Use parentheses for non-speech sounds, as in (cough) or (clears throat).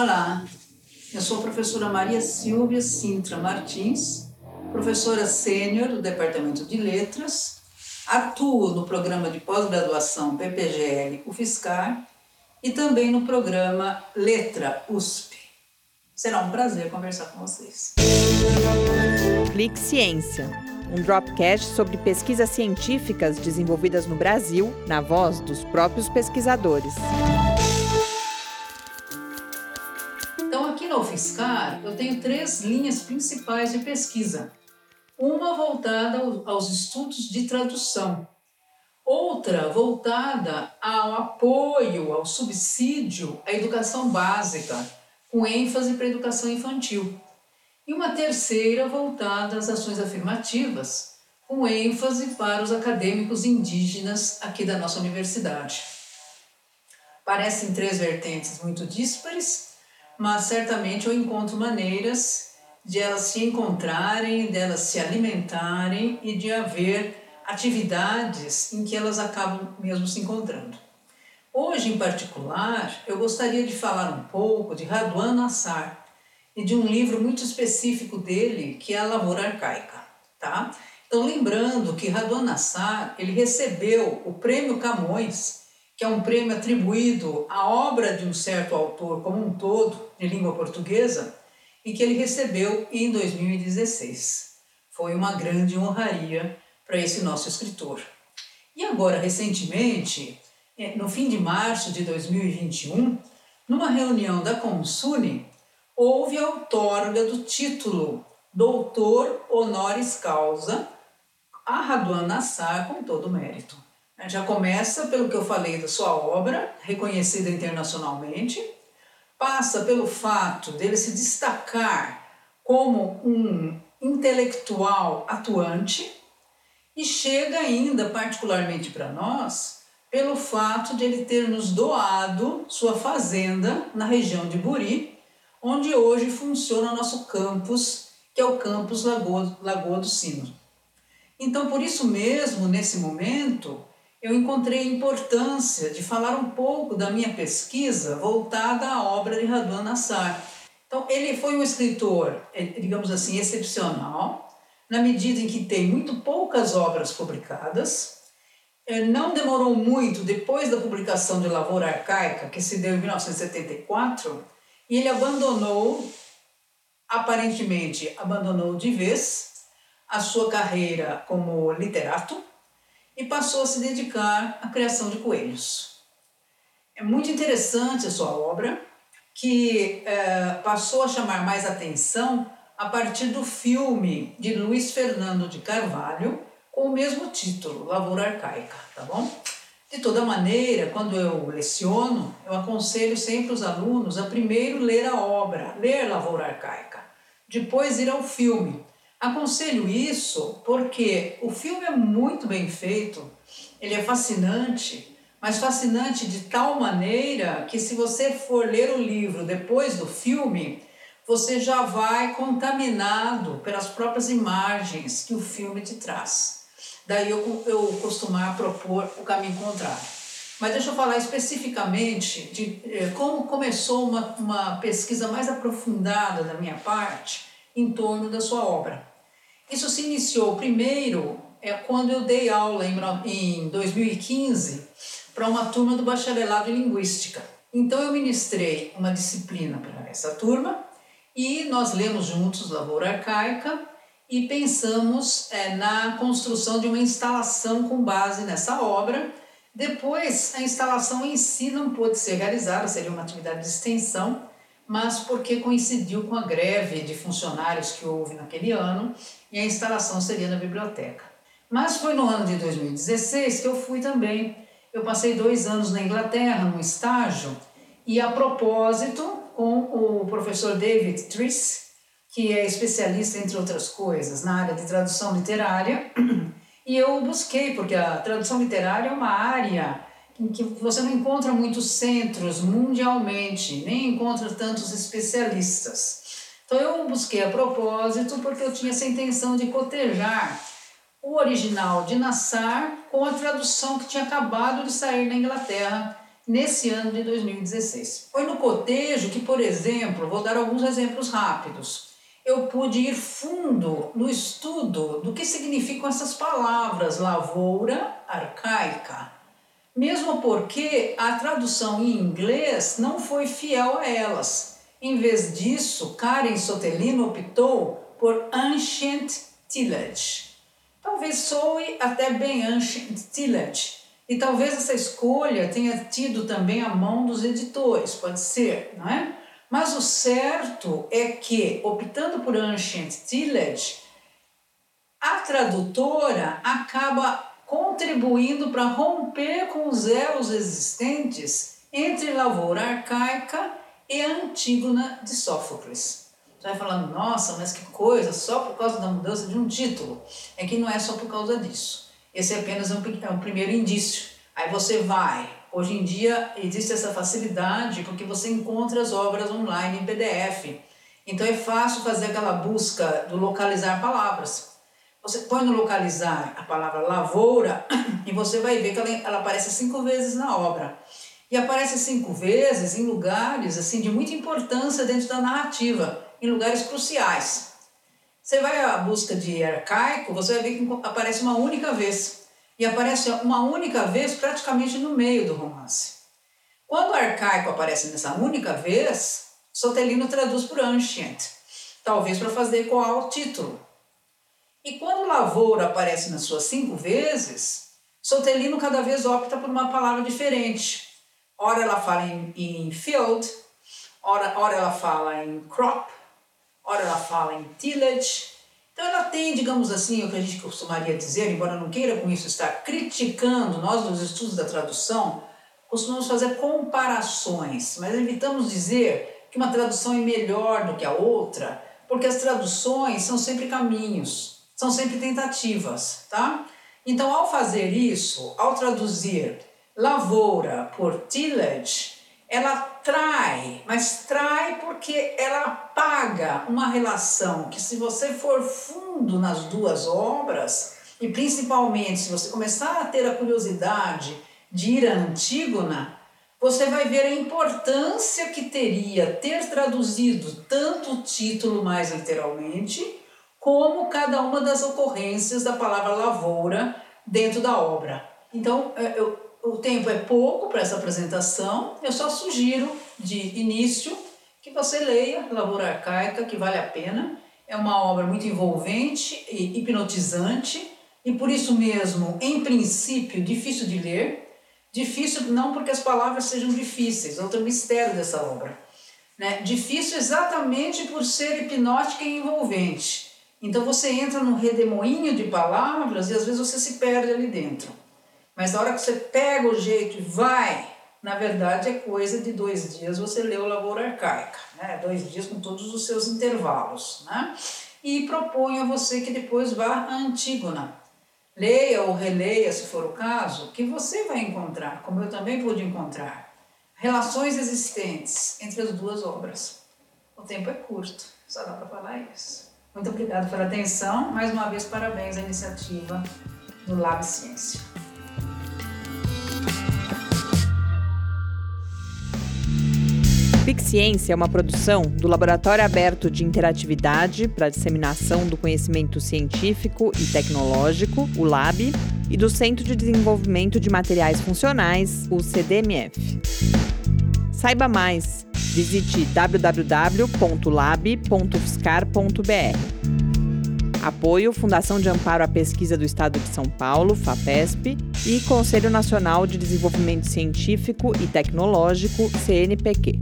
Olá, eu sou a professora Maria Silvia Sintra Martins, professora sênior do Departamento de Letras, atuo no programa de pós-graduação PPGL UFSCar e também no programa Letra USP. Será um prazer conversar com vocês. Clique Ciência, um dropcast sobre pesquisas científicas desenvolvidas no Brasil, na voz dos próprios pesquisadores. UFSCar, eu tenho três linhas principais de pesquisa. Uma voltada aos estudos de tradução, outra voltada ao apoio, ao subsídio à educação básica com ênfase para a educação infantil, e uma terceira voltada às ações afirmativas, com ênfase para os acadêmicos indígenas aqui da nossa universidade. Parecem três vertentes muito díspares, mas certamente eu encontro maneiras de elas se encontrarem, de elas se alimentarem e de haver atividades em que elas acabam mesmo se encontrando. Hoje, em particular, eu gostaria de falar um pouco de Radwan Nassar e de um livro muito específico dele, que é A Lavoura Arcaica, tá? Então, lembrando que Radwan Nassar, ele recebeu o Prêmio Camões, que é um prêmio atribuído à obra de um certo autor como um todo, de língua portuguesa, e que ele recebeu em 2016. Foi uma grande honraria para esse nosso escritor. E agora, recentemente, é, no fim de março de 2021, numa reunião da Consune, houve a outorga do título Doutor Honoris Causa a Raduan Nassar com todo o mérito. Já começa pelo que eu falei da sua obra, reconhecida internacionalmente, passa pelo fato dele se destacar como um intelectual atuante e chega ainda, particularmente para nós, pelo fato de ele ter nos doado sua fazenda na região de Buri, onde hoje funciona nosso campus, que é o campus Lagoa, Lagoa do Sino. Então, por isso mesmo, nesse momento, eu encontrei a importância de falar um pouco da minha pesquisa voltada à obra de Radwan Nassar. Então, ele foi um escritor, eh, digamos assim, excepcional, na medida em que tem muito poucas obras publicadas, é, não demorou muito depois da publicação de Lavoura Arcaica, que se deu em 1974, e ele abandonou, aparentemente abandonou de vez, a sua carreira como literato e passou a se dedicar à criação de coelhos. É muito interessante a sua obra, que é, passou a chamar mais atenção a partir do filme de Luiz Fernando de Carvalho, com o mesmo título, Lavoura Arcaica, tá bom? De toda maneira, quando eu leciono, eu aconselho sempre os alunos a primeiro ler a obra, ler Lavoura Arcaica, depois ir ao filme. Aconselho isso porque o filme é muito bem feito, ele é fascinante, mas fascinante de tal maneira que se você for ler o livro depois do filme, você já vai contaminado pelas próprias imagens que o filme te traz. Daí eu, eu costumar propor o caminho contrário. Mas deixa eu falar especificamente de eh, como começou uma, uma pesquisa mais aprofundada da minha parte em torno da sua obra. Isso se iniciou primeiro é quando eu dei aula em, em 2015 para uma turma do bacharelado em linguística. Então eu ministrei uma disciplina para essa turma e nós lemos juntos Lavoura Arcaica e pensamos é, na construção de uma instalação com base nessa obra. Depois, a instalação em si não pôde ser realizada, seria uma atividade de extensão, mas porque coincidiu com a greve de funcionários que houve naquele ano e a instalação seria na biblioteca. Mas foi no ano de 2016 que eu fui também. Eu passei dois anos na Inglaterra, num estágio, e a propósito, com o professor David Triss, que é especialista, entre outras coisas, na área de tradução literária. (clears throat) E eu busquei, porque a tradução literária é uma área que você não encontra muitos centros mundialmente, nem encontra tantos especialistas. Então eu busquei a propósito porque eu tinha essa intenção de cotejar o original de Nassar com a tradução que tinha acabado de sair na Inglaterra nesse ano de 2016. Foi no cotejo que, por exemplo, vou dar alguns exemplos rápidos. Eu pude ir fundo no estudo do que significam essas palavras lavoura arcaica, mesmo porque a tradução em inglês não foi fiel a elas. Em vez disso, Karen Sotelino optou por Ancient Tillage. Talvez soe até bem Ancient Tillage, e talvez essa escolha tenha tido também a mão dos editores, pode ser, não é? Mas o certo é que, optando por Ancient Tillage, a tradutora acaba contribuindo para romper com os elos existentes entre lavoura arcaica e Antígona de Sófocles. Você vai falando, nossa, mas que coisa, só por causa da mudança de um título. É que não é só por causa disso. Esse é apenas um, é um primeiro indício. Aí você vai. Hoje em dia existe essa facilidade porque você encontra as obras online em PDF. Então é fácil fazer aquela busca do localizar palavras. Você põe no localizar a palavra lavoura (clears throat) e você vai ver que ela, ela aparece cinco vezes na obra. E aparece cinco vezes em lugares assim de muita importância dentro da narrativa, em lugares cruciais. Você vai à busca de arcaico, você vai ver que aparece uma única vez. E aparece uma única vez praticamente no meio do romance. Quando arcaico aparece nessa única vez, Sotelino traduz por ancient, talvez para fazer ecoar o título. E quando lavoura aparece nas suas cinco vezes, Sotelino cada vez opta por uma palavra diferente. Ora ela fala em, em field, ora, ora ela fala em crop, ora ela fala em tillage. Então ela tem, digamos assim, o que a gente costumaria dizer, embora não queira com isso estar criticando, nós nos estudos da tradução, costumamos fazer comparações, mas evitamos dizer que uma tradução é melhor do que a outra, porque as traduções são sempre caminhos, são sempre tentativas, tá? Então, ao fazer isso, ao traduzir lavoura por tillage, ela trai, mas trai porque ela paga uma relação que, se você for fundo nas duas obras, e principalmente se você começar a ter a curiosidade de ir a Antígona, você vai ver a importância que teria ter traduzido tanto o título mais literalmente, como cada uma das ocorrências da palavra lavoura dentro da obra. Então, eu o tempo é pouco para essa apresentação, eu só sugiro de início que você leia Lavoura Arcaica, que vale a pena. É uma obra muito envolvente e hipnotizante, e por isso mesmo, em princípio, difícil de ler. Difícil não porque as palavras sejam difíceis, outro mistério dessa obra. Né? Difícil exatamente por ser hipnótica e envolvente. Então você entra num redemoinho de palavras e às vezes você se perde ali dentro. Mas na hora que você pega o jeito e vai, na verdade é coisa de dois dias você leu Lavoura Arcaica, né? dois dias com todos os seus intervalos. Né? E proponho a você que depois vá à Antígona. Leia ou releia, se for o caso, que você vai encontrar, como eu também pude encontrar, relações existentes entre as duas obras. O tempo é curto, só dá para falar isso. Muito obrigada pela atenção. Mais uma vez, parabéns à iniciativa do Lab Ciência. Ciência é uma produção do Laboratório Aberto de Interatividade para Disseminação do Conhecimento Científico e Tecnológico, o LAB, e do Centro de Desenvolvimento de Materiais Funcionais, o CDMF. Saiba mais, visite www.lab.fiscar.br. Apoio Fundação de Amparo à Pesquisa do Estado de São Paulo, FAPESP, e Conselho Nacional de Desenvolvimento Científico e Tecnológico, CNPq.